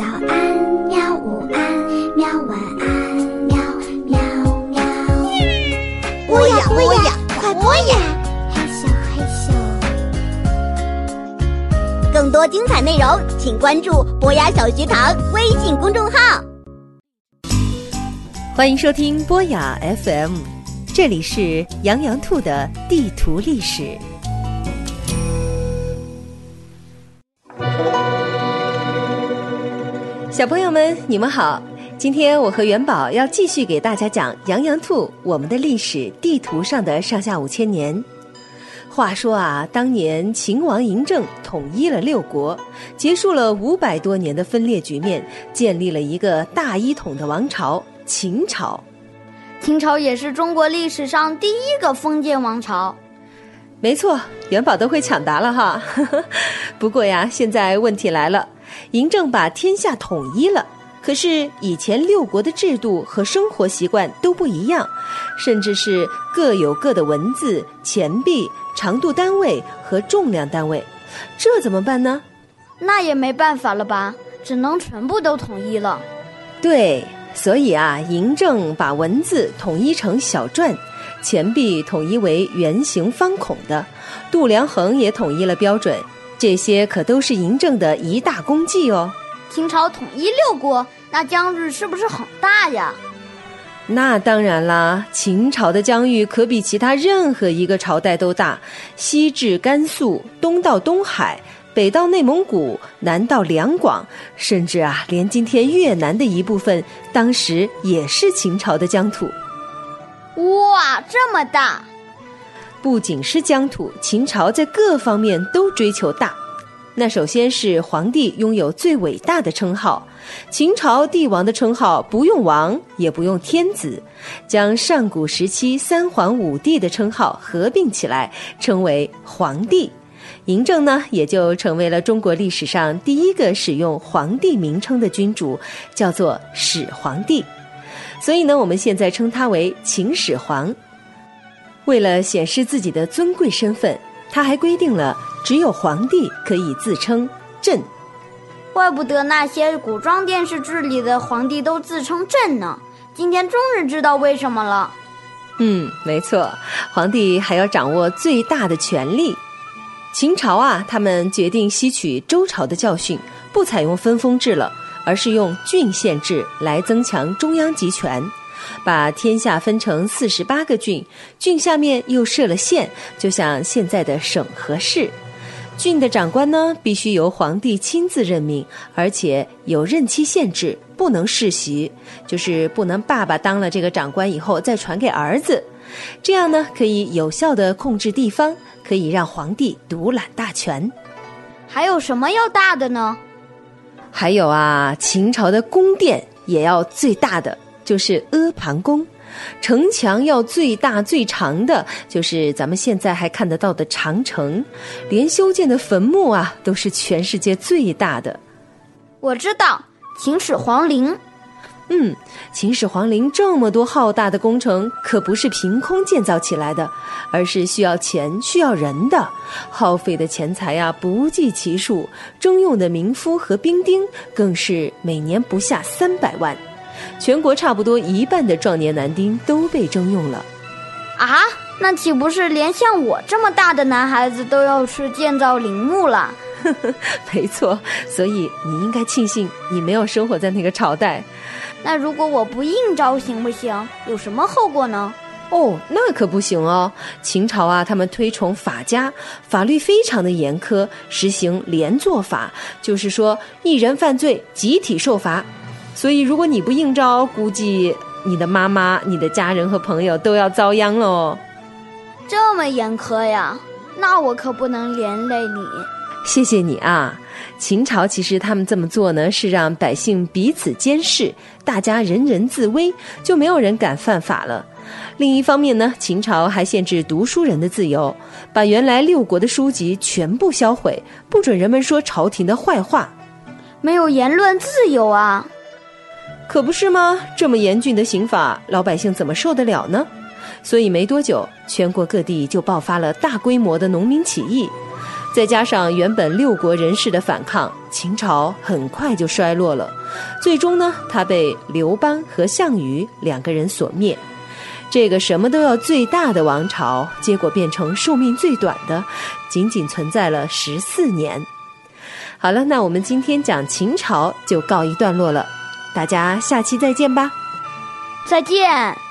早安，喵！午安，喵！晚安，喵喵喵！播呀播呀，快播呀！嘿咻嘿咻，更多精彩内容，请关注博雅小学堂微信公众号。欢迎收听博雅 FM，这里是羊羊兔的地图历史。小朋友们，你们好！今天我和元宝要继续给大家讲羊羊兔我们的历史地图上的上下五千年。话说啊，当年秦王嬴政统一了六国，结束了五百多年的分裂局面，建立了一个大一统的王朝——秦朝。秦朝也是中国历史上第一个封建王朝。没错，元宝都会抢答了哈。不过呀，现在问题来了。嬴政把天下统一了，可是以前六国的制度和生活习惯都不一样，甚至是各有各的文字、钱币、长度单位和重量单位，这怎么办呢？那也没办法了吧，只能全部都统一了。对，所以啊，嬴政把文字统一成小篆，钱币统一为圆形方孔的，度量衡也统一了标准。这些可都是嬴政的一大功绩哦。秦朝统一六国，那疆域是不是很大呀？那当然啦，秦朝的疆域可比其他任何一个朝代都大，西至甘肃，东到东海，北到内蒙古，南到两广，甚至啊，连今天越南的一部分，当时也是秦朝的疆土。哇，这么大！不仅是疆土，秦朝在各方面都追求大。那首先是皇帝拥有最伟大的称号，秦朝帝王的称号不用王，也不用天子，将上古时期三皇五帝的称号合并起来，称为皇帝。嬴政呢，也就成为了中国历史上第一个使用皇帝名称的君主，叫做始皇帝。所以呢，我们现在称他为秦始皇。为了显示自己的尊贵身份，他还规定了只有皇帝可以自称“朕”。怪不得那些古装电视剧里的皇帝都自称“朕”呢。今天终于知道为什么了。嗯，没错，皇帝还要掌握最大的权力。秦朝啊，他们决定吸取周朝的教训，不采用分封制了，而是用郡县制来增强中央集权。把天下分成四十八个郡，郡下面又设了县，就像现在的省和市。郡的长官呢，必须由皇帝亲自任命，而且有任期限制，不能世袭，就是不能爸爸当了这个长官以后再传给儿子。这样呢，可以有效的控制地方，可以让皇帝独揽大权。还有什么要大的呢？还有啊，秦朝的宫殿也要最大的。就是阿房宫，城墙要最大最长的，就是咱们现在还看得到的长城，连修建的坟墓啊，都是全世界最大的。我知道秦始皇陵，嗯，秦始皇陵这么多浩大的工程，可不是凭空建造起来的，而是需要钱、需要人的，耗费的钱财呀不计其数，征用的民夫和兵丁更是每年不下三百万。全国差不多一半的壮年男丁都被征用了，啊，那岂不是连像我这么大的男孩子都要去建造陵墓了？没错，所以你应该庆幸你没有生活在那个朝代。那如果我不应招行不行？有什么后果呢？哦，那可不行哦。秦朝啊，他们推崇法家，法律非常的严苛，实行连坐法，就是说一人犯罪集体受罚。所以，如果你不应招，估计你的妈妈、你的家人和朋友都要遭殃喽。这么严苛呀？那我可不能连累你。谢谢你啊！秦朝其实他们这么做呢，是让百姓彼此监视，大家人人自危，就没有人敢犯法了。另一方面呢，秦朝还限制读书人的自由，把原来六国的书籍全部销毁，不准人们说朝廷的坏话，没有言论自由啊！可不是吗？这么严峻的刑法，老百姓怎么受得了呢？所以没多久，全国各地就爆发了大规模的农民起义。再加上原本六国人士的反抗，秦朝很快就衰落了。最终呢，他被刘邦和项羽两个人所灭。这个什么都要最大的王朝，结果变成寿命最短的，仅仅存在了十四年。好了，那我们今天讲秦朝就告一段落了，大家下期再见吧。再见。